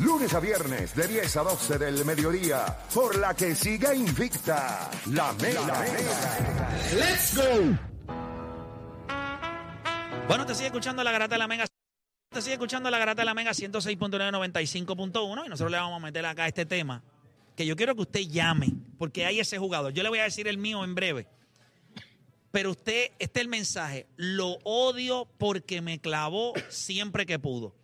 lunes a viernes de 10 a 12 del mediodía, por la que siga invicta la Mega. Let's go. Bueno, te sigue escuchando la garata de la Mega. Te sigue escuchando la garata de la Mega 106.995.1 y nosotros le vamos a meter acá este tema que yo quiero que usted llame porque hay ese jugador. Yo le voy a decir el mío en breve. Pero usted, este es el mensaje. Lo odio porque me clavó siempre que pudo.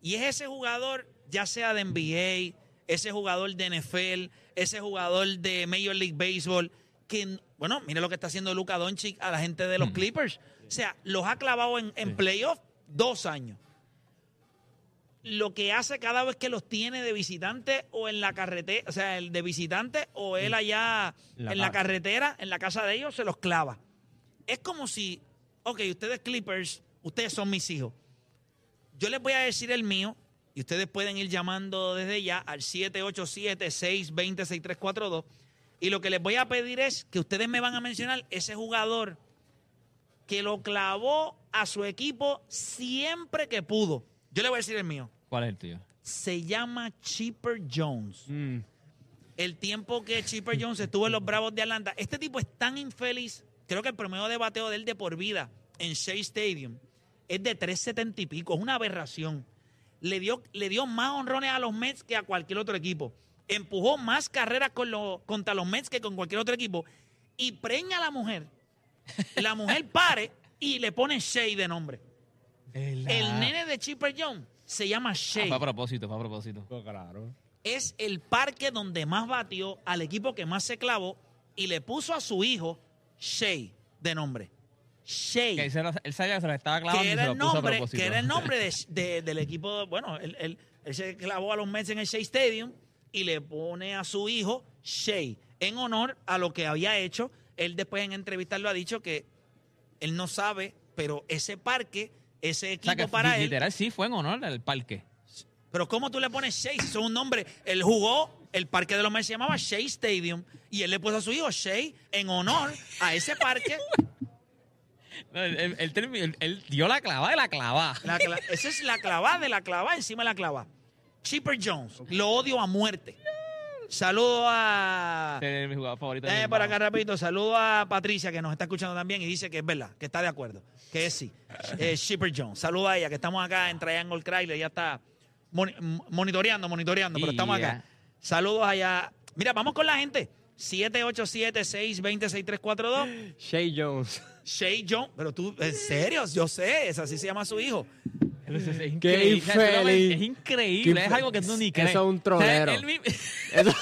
Y es ese jugador, ya sea de NBA, ese jugador de NFL, ese jugador de Major League Baseball, que, bueno, mire lo que está haciendo Luka Doncic a la gente de los Clippers. O sea, los ha clavado en, en playoff dos años. Lo que hace cada vez que los tiene de visitante o en la carretera, o sea, el de visitante o él allá La en la carretera, en la casa de ellos, se los clava. Es como si, ok, ustedes Clippers, ustedes son mis hijos. Yo les voy a decir el mío y ustedes pueden ir llamando desde ya al 787-620-6342. Y lo que les voy a pedir es que ustedes me van a mencionar ese jugador que lo clavó a su equipo siempre que pudo. Yo le voy a decir el mío. ¿Cuál es el tuyo? Se llama Chipper Jones. Mm. El tiempo que Chipper Jones estuvo en los Bravos de Atlanta. Este tipo es tan infeliz. Creo que el promedio de bateo de él de por vida en Shea Stadium es de 370 y pico. Es una aberración. Le dio, le dio más honrones a los Mets que a cualquier otro equipo. Empujó más carreras con los- contra los Mets que con cualquier otro equipo. Y preña a la mujer. La mujer pare y le pone Shea de nombre. El nene de Chipper Jones se llama Ah, Shea fue a propósito, fue a propósito. claro. es el parque donde más batió al equipo que más se clavó y le puso a su hijo Shea de nombre. Shea. Que él, se lo- él sabía que se lo estaba clavando que y era, lo el puso nombre, que era el nombre de- de- del equipo. Bueno, él, él- él se clavó a los Mets en el Shea Stadium y le pone a su hijo Shea en honor a lo que había hecho. Él después en entrevistas lo ha dicho que él no sabe, pero ese parque, ese O equipo sea, que para él. literal sí fue en honor al parque. Pero ¿cómo tú le pones Shea? Si son un nombre. Él jugó, el parque de los Mets se llamaba Shea Stadium y él le puso a su hijo Shea en honor a ese parque. No, él, él- él termi- él- él dio la clavada de la clavada. La cla- esa es la clavada de la clavada encima de la clavada. Chipper Jones, lo odio a muerte. Saludo a... Es mi jugador favorito. Eh, hermano. acá rapidito, saludo a Patricia que nos está escuchando también y dice que es verdad, que está de acuerdo, que es sí. Eh, Shipper Jones, saludo a ella, que estamos acá en Triangle Chrysler, ya está monitoreando, monitoreando, pero estamos acá. Saludos allá. Mira, vamos con la gente. 787-620-6342. Shay Jones. Shay Jones, pero tú, en serio, yo sé, es así se llama su hijo. Es, Qué increíble. Infeliz. Es increíble. Qué Es algo que tú ni crees. Eso es un O sea, trolero. Eso-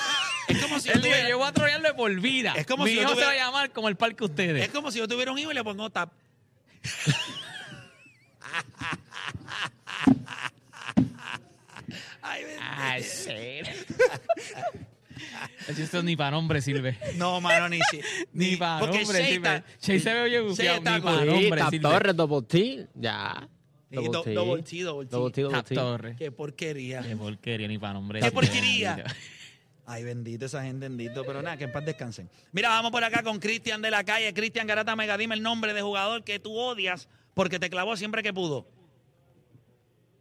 Es como si yo tuviera, yo voy a trolearlo de por vida. Es como Mi si yo hijo se tuviera- va a llamar como el parque ustedes. es como si yo tuviera un hijo y le pongo tap. Ay. Ay, esto ni para nombre sirve. No, mano, ni si. Ni para nombre sirve. Chase se ve oye ni para nombre sirve. Torres, Double T. Ya. Do- double T, double T. Double T, double Tap T. Torres. Qué porquería. Qué porquería, ni para nombre. ¡Qué porquería! Ay, bendito esa gente, bendito. Pero nada, que en paz descansen. Mira, vamos por acá con Cristian de la calle. Cristian Garata Mega, dime el nombre de jugador que tú odias porque te clavó siempre que pudo.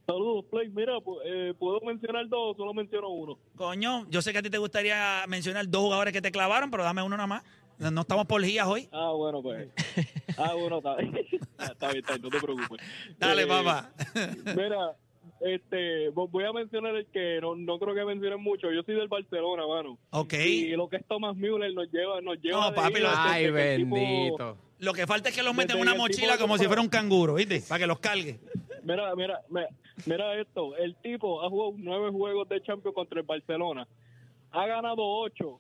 Saludos, Play. Mira, eh, puedo mencionar dos, solo menciono uno. Coño, yo sé que a ti te gustaría mencionar dos jugadores que te clavaron, pero dame uno nada más. No no estamos por guías hoy. Ah, bueno, pues. Ah, bueno, está, está bien, está bien, no te preocupes. Dale, Eh, papá. Mira, este, vo- voy a mencionar el que no, no creo que mencionen mucho. Yo soy del Barcelona, mano. Ok. Y lo que es Thomas Müller nos lleva, nos lleva. No, papi, lo- Ay, que tipo- bendito. Lo que falta es que los meten en una mochila como si fuera un canguro, ¿viste? Para que los cargue. Mira, mira, mira, mira esto. El tipo ha jugado nueve juegos de Champions contra el Barcelona. Ha ganado ocho.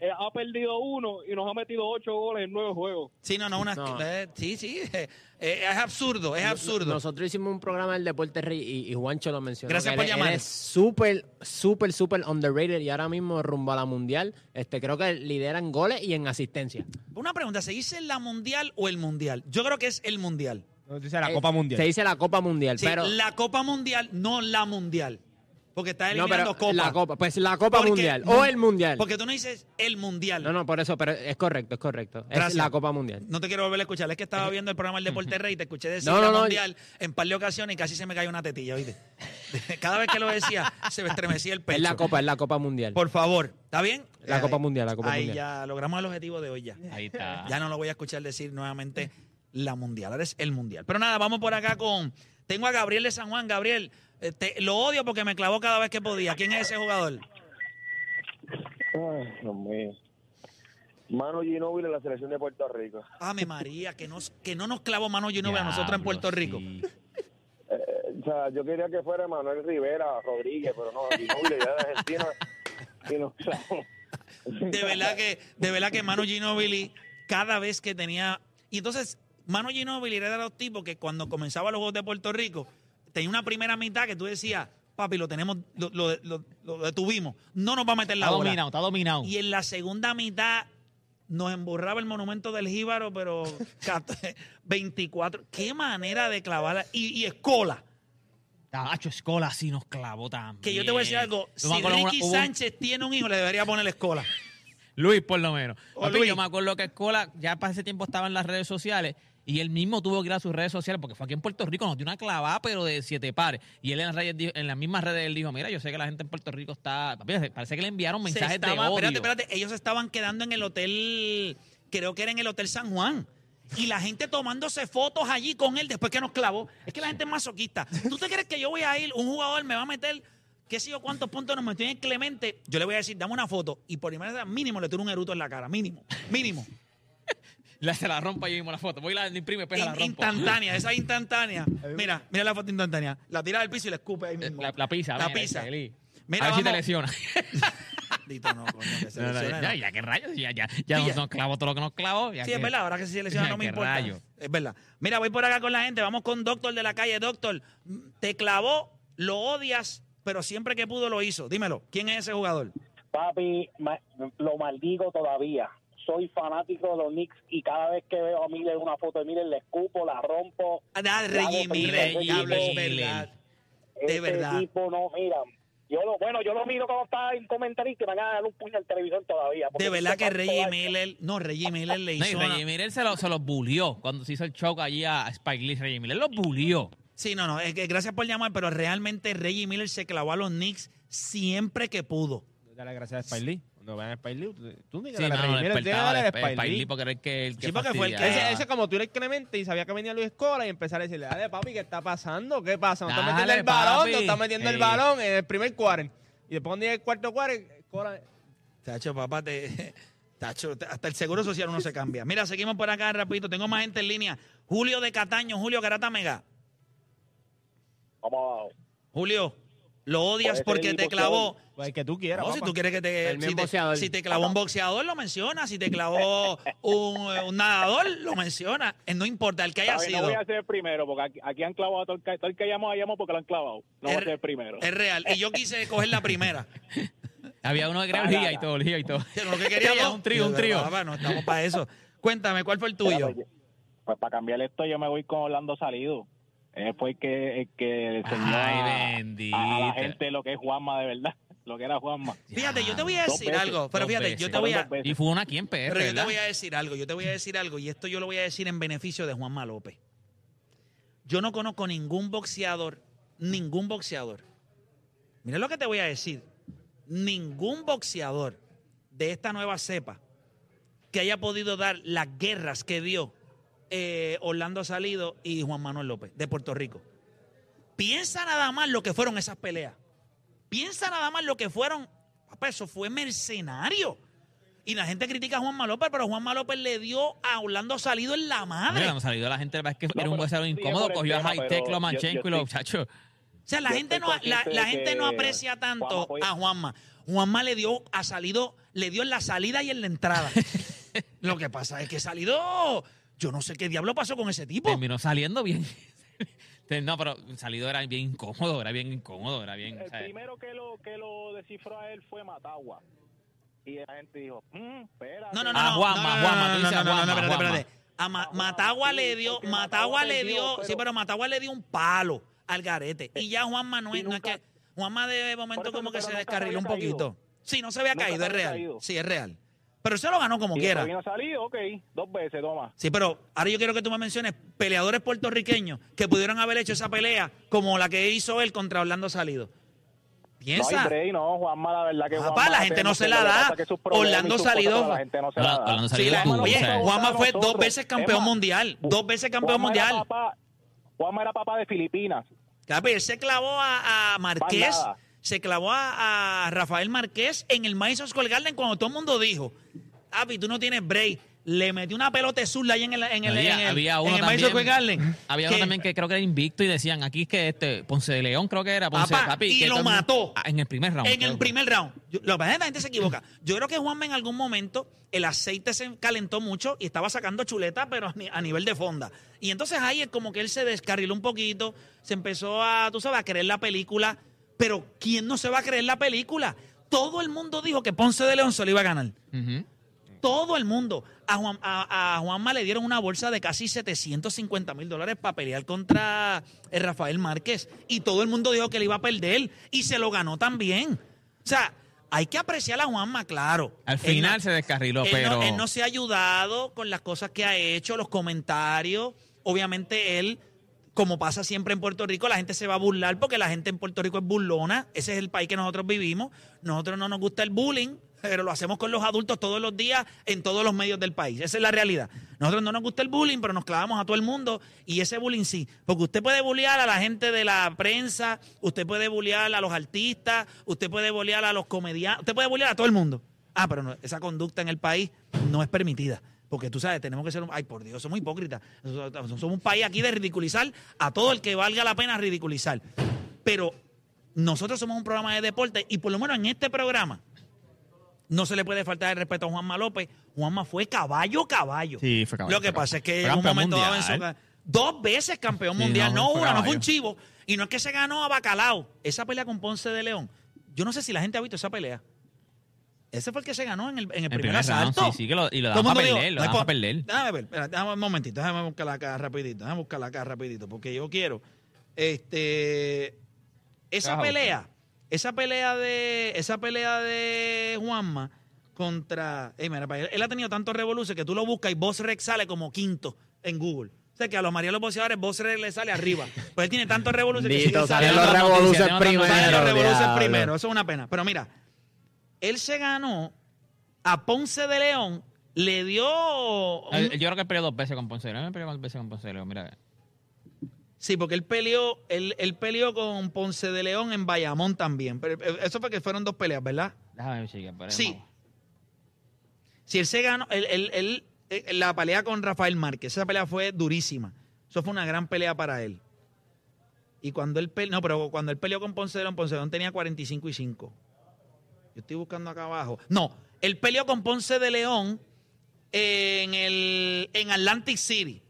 Eh, ha perdido uno y nos ha metido ocho goles en nueve juegos. Sí, no, no, una, No. eh, sí, sí, eh, eh, es absurdo, es absurdo. Nosotros hicimos un programa del Deporte Rey y, y Juancho lo mencionó. Gracias por él- llamar. Él es súper, súper, súper underrated y ahora mismo rumbo a la mundial. Este, creo que lidera en goles y en asistencia. Una pregunta, ¿se dice la mundial o el mundial? Yo creo que es el mundial. No, dice la Copa Mundial. Se dice la Copa Mundial, Sí, pero. la Copa Mundial, no la mundial. Porque está no, eliminando pero Copa. la Copa. Pues la Copa Porque- Mundial no, o el Mundial. Porque tú no dices el mundial. No, no, por eso, pero es correcto, es correcto. Gracias. Es la Copa Mundial. No te quiero volver a escuchar. Es que estaba viendo el programa El Deporte Rey y te escuché decir No, no, la no. mundial en par de ocasiones y casi se me cayó una tetilla, ¿oíste? Cada vez que lo decía, se me estremecía el pecho. Es la Copa, es la Copa Mundial. Por favor, ¿está bien? La Eh, Copa Mundial, la Copa ahí Mundial. ya logramos el objetivo de hoy ya. Ahí está. Ya no lo voy a escuchar decir nuevamente la mundial. Ahora es el mundial. Pero nada, vamos por acá con. Tengo a Gabriel de San Juan. Gabriel, eh, te- lo odio porque me clavó cada vez que podía. ¿Quién es ese jugador? Ay, Dios mío. Mano Ginóbili en la selección de Puerto Rico. Ame María, que, nos, que no nos clavó mano Ginóbili a nosotros en Puerto Rico. sí. Eh, o sea, yo quería que fuera Manuel Rivera Rodríguez, pero no, Ginóbili ya de Argentina. Y nos clavó. De verdad que, de verdad que Manu Ginóbili, cada vez que tenía. Y entonces, Manu Ginóbili era de los tipos que cuando comenzaba los Juegos de Puerto Rico, tenía una primera mitad que tú decías, papi, lo tenemos, lo, lo- lo- lo detuvimos. No nos va a meter la Está bola. dominado, está dominado. Y en la segunda mitad nos emburraba el monumento del Jíbaro, pero 24. Qué manera de clavarla. Y, y escola. Tacho, Escola sí nos clavó también. Que yo te voy a decir algo. Yo Si una- Ricky un- Sánchez tiene un hijo, le debería poner escola. Luis, por lo menos. Luis. Yo me acuerdo que Escola ya para ese tiempo estaba en las redes sociales y él mismo tuvo que ir a sus redes sociales porque fue aquí en Puerto Rico, nos dio una clavada, pero de siete pares. Y él en las, redes dijo- en las mismas redes él dijo, mira, yo sé que la gente en Puerto Rico está... Parece que le enviaron mensajes de estaba- odio. Espérate, espérate. Ellos estaban quedando en el hotel, creo que era en el Hotel San Juan. Y la gente tomándose fotos allí con él después que nos clavó. Es que la gente es masoquista. ¿Tú te crees que yo voy a ir, un jugador me va a meter, qué sé yo, cuántos puntos nos metió en Clemente? Yo le voy a decir, dame una foto. Y por primera vez, mínimo le tiro un eruto en la cara. Mínimo. Mínimo. Le se la rompa yo mismo la foto. Voy y la imprime, pues la In- rompo. instantánea, esa instantánea. Mira, mira la foto instantánea. La tira del piso y la escupe ahí mismo. La, la pizza. La mira, pizza. feliz. Mira, a ver si te lesiona. Dito, no, coño, que se No, no, lesione, ya, ya, qué rayos. Ya, ya, ya Sí, nos, ya. nos clavó todo lo que nos clavó. ya Sí, que- es verdad, ahora que se lesiona no me Qué importa. rayo. Es verdad. Mira, voy por acá con la gente, vamos con Doctor de la calle. Doctor, te clavó, lo odias, pero siempre que pudo lo hizo. Dímelo, ¿quién es ese jugador? Papi, ma- lo maldigo todavía. Soy fanático de los Knicks y cada vez que veo a Miller una foto de Miller le escupo, la rompo. Ah, hago Reggie. Miller, diablo, es verdad. De ese verdad. tipo no, mira. Yo lo, bueno, yo lo miro cuando está en comentarista y me van a dar un puño al televisor todavía. De verdad que Reggie. Miller, no, Reggie Miller le No, hizo. y una- Reggie Miller se, lo, se los bulió cuando se hizo el choke allí a Spike Lee. Reggie Miller los bulió. Sí, no, no, es que gracias por llamar, pero realmente Reggie Miller se clavó a los Knicks siempre que pudo. Dale gracias a Spike Lee. Cuando vean a Spike Lee, tú- ni que Sí, dale a mano, Reggie Miller, despertaba dale a de Spike Spike Lee. Lee porque era el que, el que Sí, porque fue el que-. Ese, ese como tú eres Clemente y sabía que venía Luis Escola y empezar a decirle, dale papi, ¿qué está pasando? ¿Qué pasa? No está Dale, metiendo el balón, no está metiendo el Ey. balón en el primer quarter. Y después cuando llega el cuarto quarter, Escola... Tacho, papá, te, tacho, te- hasta el seguro social uno se cambia. Mira, seguimos por acá rapidito. Tengo más gente en línea. Julio de Cataño, Julio Garata Mega. Vamos abajo. Julio, lo odias porque el te clavó. Pues el que tú quieras, No, si papá. tú quieres que te. El Si te, boxeador. si te clavó un boxeador, lo menciona. Si te clavó un, un nadador, lo menciona. Eh, No importa, el que haya sido. No voy a ser el primero, porque aquí, aquí han clavado a todo el que, todo el que llamó, llamó porque lo han clavado. No voy a Es- ser el primero. Es real. Y yo quise coger la primera. Había uno que quería Dale, orgía y todo, orgía y todo. Pero lo que quería yo. Un trío, un trío. Papá, no estamos para eso. Cuéntame, ¿cuál fue el tuyo? Pues, pues para cambiar esto yo me voy con Orlando Salido. Él fue el que, el que enseñó Ay, a- la gente lo que es Juanma de verdad, lo que era Juanma. Fíjate, yo te voy a decir veces, algo. Pero fíjate, yo te voy a. Y fue una aquí en PR, Pero yo te voy a decir algo, yo te voy a decir algo, y esto yo lo voy a decir en beneficio de Juanma López. Yo no conozco ningún boxeador, ningún boxeador. Mira lo que te voy a decir. Ningún boxeador de esta nueva cepa que haya podido dar las guerras que dio eh, Orlando Salido y Juan Manuel López de Puerto Rico. Piensa nada más lo que fueron esas peleas. Piensa nada más lo que fueron. Papá, eso fue mercenario. Y la gente critica a Juanma López, pero Juanma López le dio a Orlando Salido en la madre. Mira, cuando salió la gente, es que era un sí, incómodo, cogió a tema, High pero Tech, lo Manchenko y los muchachos. O sea, la gente no, la, gente no aprecia tanto Juanma a Juanma. Juanma le dio a Salido, le dio en la salida y en la entrada. Lo que pasa es que Salido, yo no sé qué diablo pasó con ese tipo. Terminó saliendo bien. No, pero salido era bien incómodo, era bien incómodo, era bien. El primero que lo, que lo descifró a él fue Matagua. Y la gente dijo, mm, espera. No, no, no. A no, Juanma, no, no, Juanma, no, tú no, dices no, a no, no, Juanma, espérate, espérate. A Ma- Matagua le dio, Matagua le dio, sí, pero Matagua le dio un palo al garete. Y ya Juanma no es, no es que, Juanma de momento como que se descarriló un poquito. Sí, no se había Nunca caído, es real. Sí, es real. Pero se lo ganó como Y quiera. vino a salir, ok, dos veces, toma. Sí, pero ahora yo quiero que tú me menciones peleadores puertorriqueños que pudieron haber hecho esa pelea como la que hizo él contra Orlando Salido. No Piensa. hay break, no, Juanma, la verdad que Papá, la gente no se la da. Orlando Salido. La gente no se la da. Sí, Salido la- oye, Juanma fue nosotros. dos veces campeón más, mundial. Dos veces campeón Juanma era mundial. papá- Juanma era papá de Filipinas. Capi, él se clavó a, a Marqués, Más nada. Se clavó a, a Rafael Marqués en el Madison Square Garden cuando todo el mundo dijo, Capi, tú no tienes break. Le metió una pelota azul ahí en el, en el, había, en el, había uno en el Madison Square también, Garden. había que- uno también que creo que era invicto y decían aquí es que este Ponce de León creo que era Ponce Papá, Capi, y que lo mató. Ah, en el primer round. En el primer round. Yo- lo que pasa es que la gente se equivoca. Yo creo que Juanma en algún momento el aceite se calentó mucho y estaba sacando chuleta, pero a ni- a nivel de fonda. Y entonces ahí es como que él se descarriló un poquito, se empezó a, tú sabes, a creer la película. Pero ¿quién no se va a creer la película? Todo el mundo dijo que Ponce de León se lo iba a ganar. Todo el mundo. A, Juan, a, a Juanma le dieron una bolsa de casi 750 mil dólares para pelear contra el Rafael Márquez. Y todo el mundo dijo que le iba a perder. Y se lo ganó también. O sea, hay que apreciar a Juanma, claro. Al final no- se descarriló, él pero No, él no se ha ayudado con las cosas que ha hecho, los comentarios. Obviamente él, como pasa siempre en Puerto Rico, la gente se va a burlar porque la gente en Puerto Rico es burlona. Ese es el país que nosotros vivimos. Nosotros no nos gusta el bullying, pero lo hacemos con los adultos todos los días en todos los medios del país. Esa es la realidad. Nosotros no nos gusta el bullying, pero nos clavamos a todo el mundo y ese bullying sí. Porque usted puede bullear a la gente de la prensa, usted puede bullear a los artistas, usted puede bullear a los comediantes, usted puede bullear a todo el mundo. Ah, pero no, esa conducta en el país no es permitida. Porque tú sabes, tenemos que ser. un- Ay, por Dios, somos hipócritas. Somos un país aquí de ridiculizar a todo el que valga la pena ridiculizar. Pero nosotros somos un programa de deporte y por lo menos en este programa no se le puede faltar el respeto a Juanma López. Juanma fue caballo, caballo. Sí, fue caballo, Lo que pasa es que en un momento dado en su Dos veces campeón Sí, mundial, no, no, una, no fue un chivo. Y no es que se ganó a Bacalao. Esa pelea con Ponce de León. Yo no sé si la gente ha visto esa pelea. Ese fue el que se ganó en el, en el El primer, primer round, asalto. sí, sí, que lo- y lo para dijo, perder, lo para perder. Déjame ver, espera, déjame un momentito, déjame buscar acá rapidito, déjame buscarla acá rapidito, porque yo quiero, este, esa pelea, esa pelea de, esa pelea de Juanma contra, ey, mira, pa, él, él ha tenido tantos revoluciones que tú lo buscas y Boss Rex sale como quinto en Google. O sea que a los María los boxeadores Boss Rex le sale arriba. Pues él tiene tantos revoluciones sigue salen los otra primero. Salen los revoluciones primero, eso es una pena. Pero mira, él se ganó a Ponce de León, le dio... un- Yo creo que peleó dos veces con Ponce de León. Él peleó dos veces con Ponce de León, mira. Sí, porque él peleó, él, él peleó con Ponce de León en Bayamón también. Pero eh, eso fue que fueron dos peleas, ¿verdad? Déjame ver, chica, Sí. Si él se ganó, él, él- él, eh, la pelea con Rafael Márquez, esa pelea fue durísima. Eso fue una gran pelea para él. Y cuando él peleó, no, pero cuando él peleó con Ponce de León, Ponce de León tenía 45 y 5. Yo estoy buscando acá abajo. No, él peleó con Ponce de León en, el, en Atlantic City.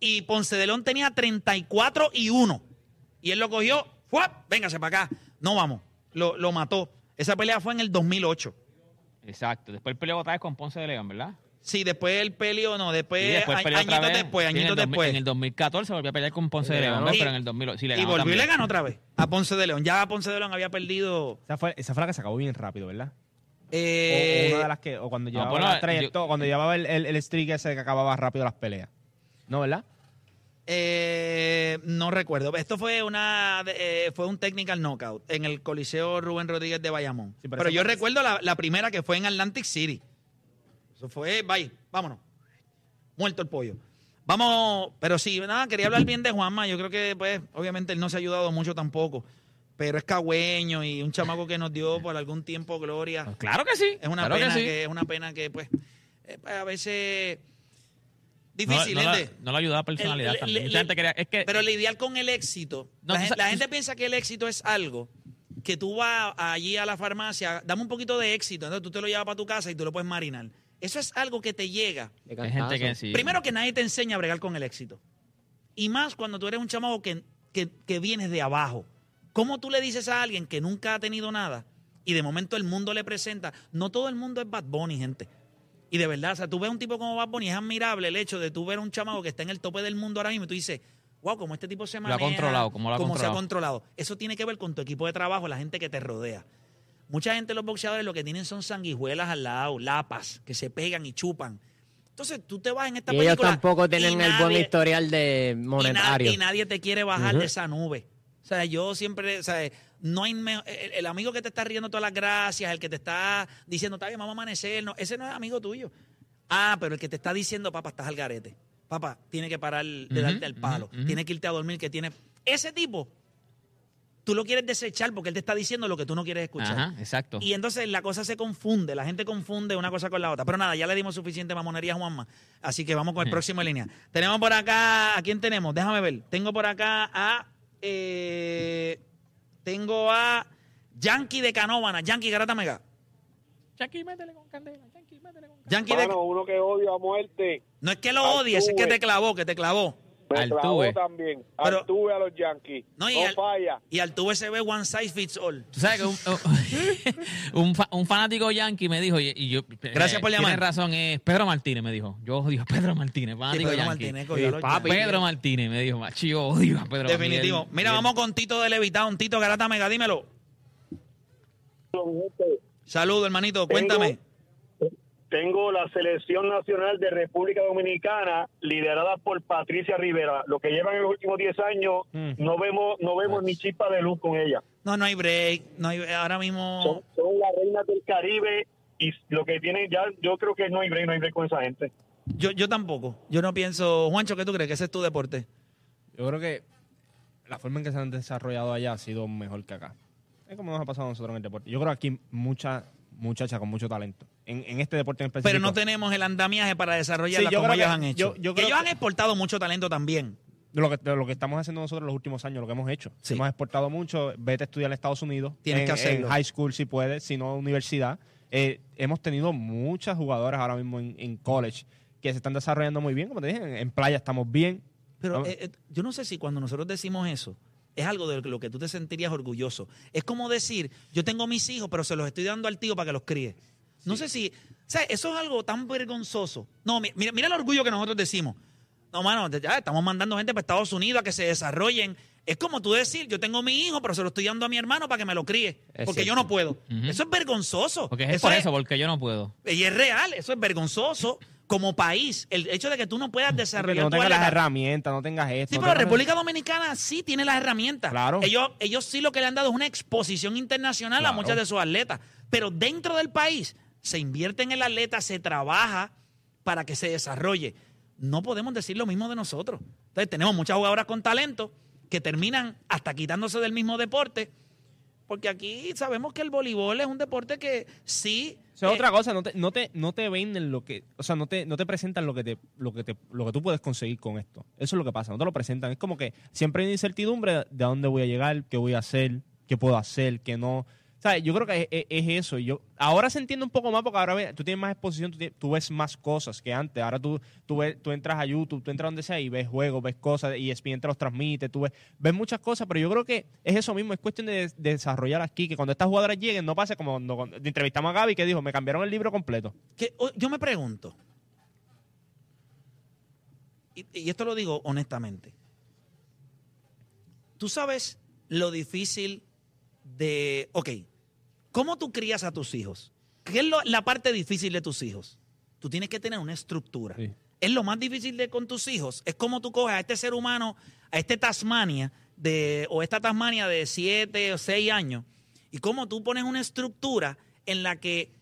Y Ponce de León tenía 34 y 1. Y él lo cogió, ¡fuap! véngase para acá. No vamos, lo, lo mató. Esa pelea fue en el 2008. Exacto. Después peleó otra vez con Ponce de León, ¿verdad? Sí, después él peleó, no, después, Y después peleó otra añitos vez. después, Sí, en el añitos 2000 después. En el 2014 volvió a pelear con Ponce de le León, ganó. pero en el 2000 sí le y ganó volvió y también. le ganó otra vez a Ponce de León. Ya Ponce de León había perdido. Esa fue, esa fue la que se acabó bien rápido, ¿verdad? O- eh, o, una de las que, o cuando llevaba, bueno, la trayecto- yo- cuando llevaba el, el, el streak ese que acababa rápido las peleas. ¿No, verdad? eh, no recuerdo. Esto fue una eh, fue un technical knockout en el Coliseo Rubén Rodríguez de Bayamón. Sí, pero pero esa yo fue- recuerdo la, la primera que fue en Atlantic City. Eso fue, bye, vámonos. Muerto el pollo. Vamos, pero sí, nada, quería hablar bien de Juanma. Yo creo que, pues, obviamente él no se ha ayudado mucho tampoco. Pero es cagüeño y un chamaco que nos dio por algún tiempo gloria. Claro que sí. Es una claro pena que es una pena que, pues, eh, pues, a veces difícil, no, no, la, no le ayuda a personalidad El- también. le- Mucha gente quería. Es que. Pero lidiar con el éxito. No, la, la gente piensa que el éxito es algo que tú vas allí a la farmacia, dame un poquito de éxito, entonces tú te lo llevas para tu casa y tú lo puedes marinar. Eso es algo que te llega. hay gente que sí. Primero que nadie te enseña a bregar con el éxito. Y más cuando tú eres un chamaco que, que, que vienes de abajo. ¿Cómo tú le dices a alguien que nunca ha tenido nada y de momento el mundo le presenta? No todo el mundo es Bad Bunny, gente. Y de verdad, o sea, tú ves un tipo como Bad Bunny, es admirable el hecho de tú ver un chamaco que está en el tope del mundo ahora mismo y tú dices, wow, como este tipo se Lo ha maneja. controlado, cómo lo ha cómo se ha controlado. controlado. Eso tiene que ver con tu equipo de trabajo, la gente que te rodea. Mucha gente, los boxeadores, lo que tienen son sanguijuelas al lado, lapas, que se pegan y chupan. Entonces tú te vas en esta Y ellos tampoco tienen el buen historial de y, na- monetario. y nadie te quiere bajar de esa nube. O sea, yo siempre, o sea, no hay el, el amigo que te está riendo todas las gracias, el que te está diciendo, está bien, vamos a amanecer, no, ese no es amigo tuyo. Ah, pero el que te está diciendo, papá, estás al garete. Papá, tiene que parar de darte el palo. Tiene que irte a dormir, que tiene... Ese tipo, tú lo quieres desechar porque él te está diciendo lo que tú no quieres escuchar. Ajá, exacto. Y entonces la cosa se confunde, la gente confunde una cosa con la otra. Pero nada, ya le dimos suficiente mamonería a Juanma. Así que vamos con el próximo en línea. Tenemos por acá, ¿a quién tenemos? Déjame ver. Tengo por acá a. eh, tengo a Yankee de Canóvana. Yankee Garata Mega. Yankee, métele con candela. Yankee, métele con Yankee de. Mano, uno que odio a muerte. No es que lo odies, es que te clavó, que te clavó. Me clavó Altuve. también. Pero- Altuve a los Yankees. No, No, y al- falla. Y al tuve se ve one size fits all. Tú sabes que un, un, fa- un fanático yankee me dijo, y, y yo. Gracias por llamar. Tienes razón, es Pedro Martínez, me dijo. Yo odio a Pedro Martínez, fanático Pedro yankee. Martínez, a papi. Pedro Martínez me dijo, macho, yo odio a Pedro Definitivo. Miguel- Mira, Miguel- vamos con Tito de Levitown. Tito Garata Mega, dímelo. Saludos, hermanito. Cuéntame. Tengo la selección nacional de República Dominicana liderada por Patricia Rivera. Lo que llevan en los últimos 10 años, no vemos no vemos ni chispa de luz con ella. No, no hay break. No hay, ahora mismo. Son, son las reinas del Caribe y lo que tienen ya, yo creo que no hay break, no hay break con esa gente. Yo, yo tampoco. Yo no pienso. Juancho, ¿qué tú crees? Que ese es tu deporte. Yo creo que la forma en que se han desarrollado allá ha sido mejor que acá. Es como nos ha pasado a nosotros en el deporte. Yo creo que aquí mucha muchacha con mucho talento. En, en este deporte en específico. Pero no tenemos el andamiaje para desarrollarla Sí, como ellos que- han hecho. yo- yo Que ellos que- han exportado mucho talento también. de lo que, de lo que estamos haciendo nosotros en los últimos años, lo que hemos hecho. Sí. Hemos exportado mucho. Vete a estudiar en Estados Unidos. Tienes en, que hacerlo. En high school si puedes, si no universidad. Eh, hemos tenido muchas jugadoras ahora mismo en, en college que se están desarrollando muy bien. Como te dije, en, en playa estamos bien. Pero eh, eh, yo no sé si cuando nosotros decimos eso, es algo de lo que tú te sentirías orgulloso. Es como decir, yo tengo mis hijos, pero se los estoy dando al tío para que los críe. No sé si, o sea, eso es algo tan vergonzoso. No, mi- mira, mira el orgullo que nosotros decimos. No, mano, ya estamos mandando gente para Estados Unidos a que se desarrollen. Es como tú decir, yo tengo mi hijo, pero se lo estoy dando a mi hermano para que me lo críe. Es porque yo no puedo. Eso es vergonzoso. Porque es por eso, porque yo no puedo. Y es real, eso es vergonzoso como país. El hecho de que tú no puedas Que desarrollar no tengas las herramientas, no tengas esto. Sí, pero República Dominicana sí tiene las herramientas. Claro. Ellos, ellos sí lo que le han dado es una exposición internacional a muchas de sus atletas. Pero dentro del país se invierte en el atleta, se trabaja para que se desarrolle. No podemos decir lo mismo de nosotros. Entonces tenemos muchas jugadoras con talento que terminan hasta quitándose del mismo deporte. Porque aquí sabemos que el voleibol es un deporte que sí. O sea, eh, otra cosa, no te, no te, no te venden lo que, o sea, no te, no te presentan lo que te, lo que te, lo que tú puedes conseguir con esto. Eso es lo que pasa, no te lo presentan. Es como que siempre hay incertidumbre de a dónde voy a llegar, qué voy a hacer, qué puedo hacer, qué no. Sea, yo creo que es, es- es eso. Yo, ahora se entiende un poco más porque ahora tú tienes más exposición, tú, ves más cosas que antes. Ahora tú, tú, ves- tú entras a YouTube, tú entras donde sea y ves juegos, ves cosas, y ESPN te los transmite, tú ves, ves muchas cosas, pero yo creo que es eso mismo, es cuestión de, de desarrollar aquí, que cuando estas jugadoras lleguen no pase como cuando, entrevistamos a Gaby que dijo, me cambiaron el libro completo. yo me pregunto, y, y esto lo digo honestamente, tú sabes lo difícil de, ok, ¿cómo tú crías a tus hijos? ¿Qué es lo- la parte difícil de tus hijos? Tú tienes que tener una estructura. Sí. Es lo más difícil de con tus hijos. Es como tú coges a este ser humano, a este Tasmania, de, o esta Tasmania de 7 o 6 años, y cómo tú pones una estructura en la que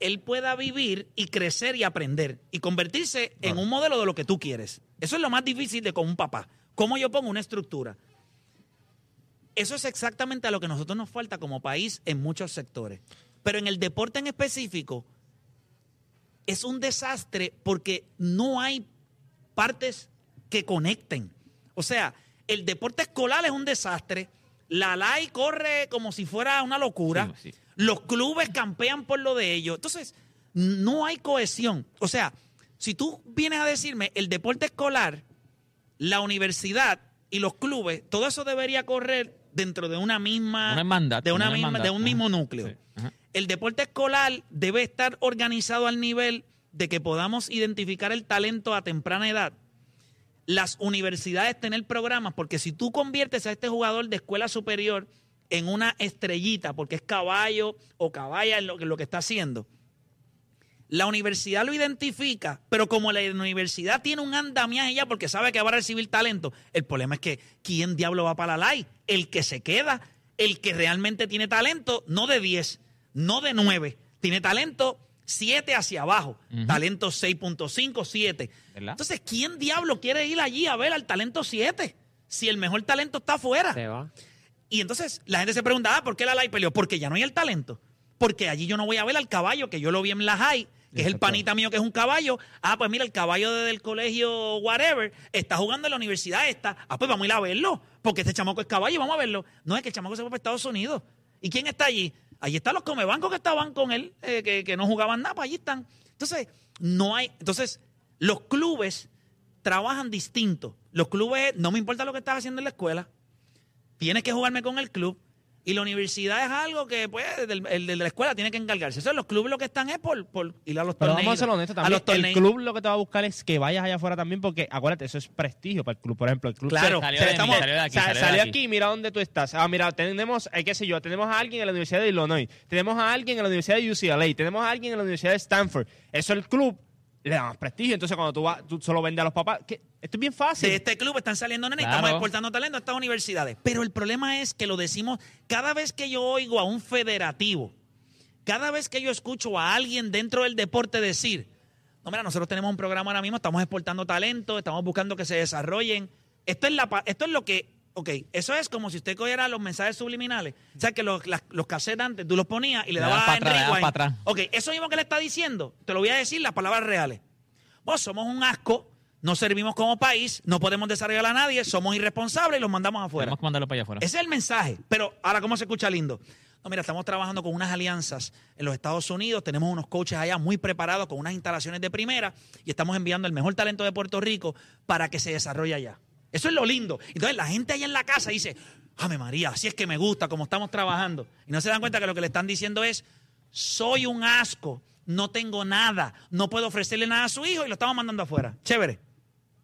él pueda vivir y crecer y aprender y convertirse en un modelo de lo que tú quieres. Eso es lo más difícil de con un papá. ¿Cómo yo pongo una estructura? Eso es exactamente a lo que nosotros nos falta como país en muchos sectores. Pero en el deporte en específico es un desastre porque no hay partes que conecten. O sea, el deporte escolar es un desastre. La LAI corre como si fuera una locura. Sí, sí. Los clubes campean por lo de ellos. Entonces, no hay cohesión. O sea, si tú vienes a decirme el deporte escolar, la universidad y los clubes, todo eso debería correr dentro de una misma Una hermandad, de una una misma hermandad. de un mismo núcleo. Sí. El deporte escolar debe estar organizado al nivel de que podamos identificar el talento a temprana edad. Las universidades tener programas, porque si tú conviertes a este jugador de escuela superior en una estrellita, porque es caballo o caballa en lo, que- lo que está haciendo, la universidad lo identifica, pero como la universidad tiene un andamiaje ya porque sabe que va a recibir talento, el problema es que ¿quién diablo va para la LAI? El que se queda, el que realmente tiene talento, no de 10, no de 9, tiene talento 7 hacia abajo, talento 6.5, 7. ¿Verdad? Entonces, ¿quién diablo quiere ir allí a ver al talento 7? Si el mejor talento está afuera. Se va. Y entonces la gente se pregunta, ah, ¿por qué la LAI peleó? Porque ya no hay el talento. Porque allí yo no voy a ver al caballo, que yo lo vi en la high, que es el panita mío que es un caballo. Ah, pues mira, el caballo del colegio whatever está jugando en la universidad esta. Ah, pues vamos a ir a verlo, porque este chamaco es caballo, vamos a verlo. No, es que el chamaco se fue para Estados Unidos. ¿Y quién está allí? Allí están los comebancos que estaban con él, eh, que, que no jugaban nada, pues allí están. Entonces, no hay... Entonces, los clubes trabajan distinto. Los clubes, no me importa lo que estás haciendo en la escuela, tienes que jugarme con el club. Y la universidad es algo que, pues, el, el de la escuela tiene que encargarse. Eso, los clubes lo que están es por, por ir a los Pero torneos. vamos a ser honestos a también. los El torneos. club lo que te va a buscar es que vayas allá afuera también, porque acuérdate, eso es prestigio para el club. Por ejemplo, el club Claro, Salió se- de se- mí, estamos- salió de aquí, sa- salió de salió aquí. aquí, mira dónde tú estás. Ah, mira, tenemos, eh, qué sé yo, tenemos a alguien en la Universidad de Illinois, tenemos a alguien en la Universidad de UCLA, tenemos a alguien en la Universidad de Stanford. Eso el club le da más prestigio. Entonces, cuando tú vas, tú solo vendes a los papás. que Esto es bien fácil. de este club están saliendo nenes y Claro. estamos exportando talento a estas universidades. Pero el problema es que lo decimos cada vez que yo oigo a un federativo, cada vez que yo escucho a alguien dentro del deporte decir, no, mira, nosotros tenemos un programa ahora mismo, estamos exportando talento, estamos buscando que se desarrollen. Esto es, la, esto es lo que, ok, eso es como si usted cogiera los mensajes subliminales. O sea, que los, las- los cassettes antes tú los ponías y le Le dabas para atrás, para atrás. Ok, eso mismo que le está diciendo, te lo voy a decir las palabras reales. Vos somos un asco, no servimos como país, no podemos desarrollar a nadie, somos irresponsables y los mandamos afuera. Tenemos que mandarlo para allá afuera. Ese es el mensaje. Pero ahora, ¿cómo se escucha lindo? No, mira, estamos trabajando con unas alianzas en los Estados Unidos, tenemos unos coaches allá muy preparados con unas instalaciones de primera y estamos enviando el mejor talento de Puerto Rico para que se desarrolle allá. Eso es lo lindo. Entonces la gente allá en la casa dice, ¡Ame María! Así es que me gusta cómo estamos trabajando. Y no se dan cuenta que lo que le están diciendo es, soy un asco, no tengo nada, no puedo ofrecerle nada a su hijo y lo estamos mandando afuera. Chévere.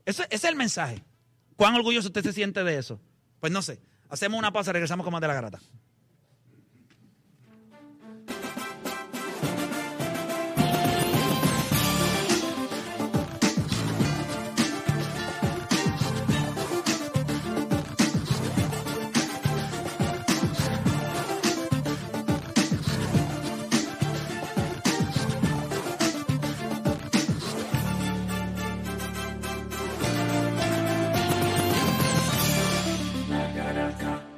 Ese es el mensaje. ¿Cuán orgulloso usted se siente de eso? Pues no sé. Hacemos una pausa, regresamos con más de la garata.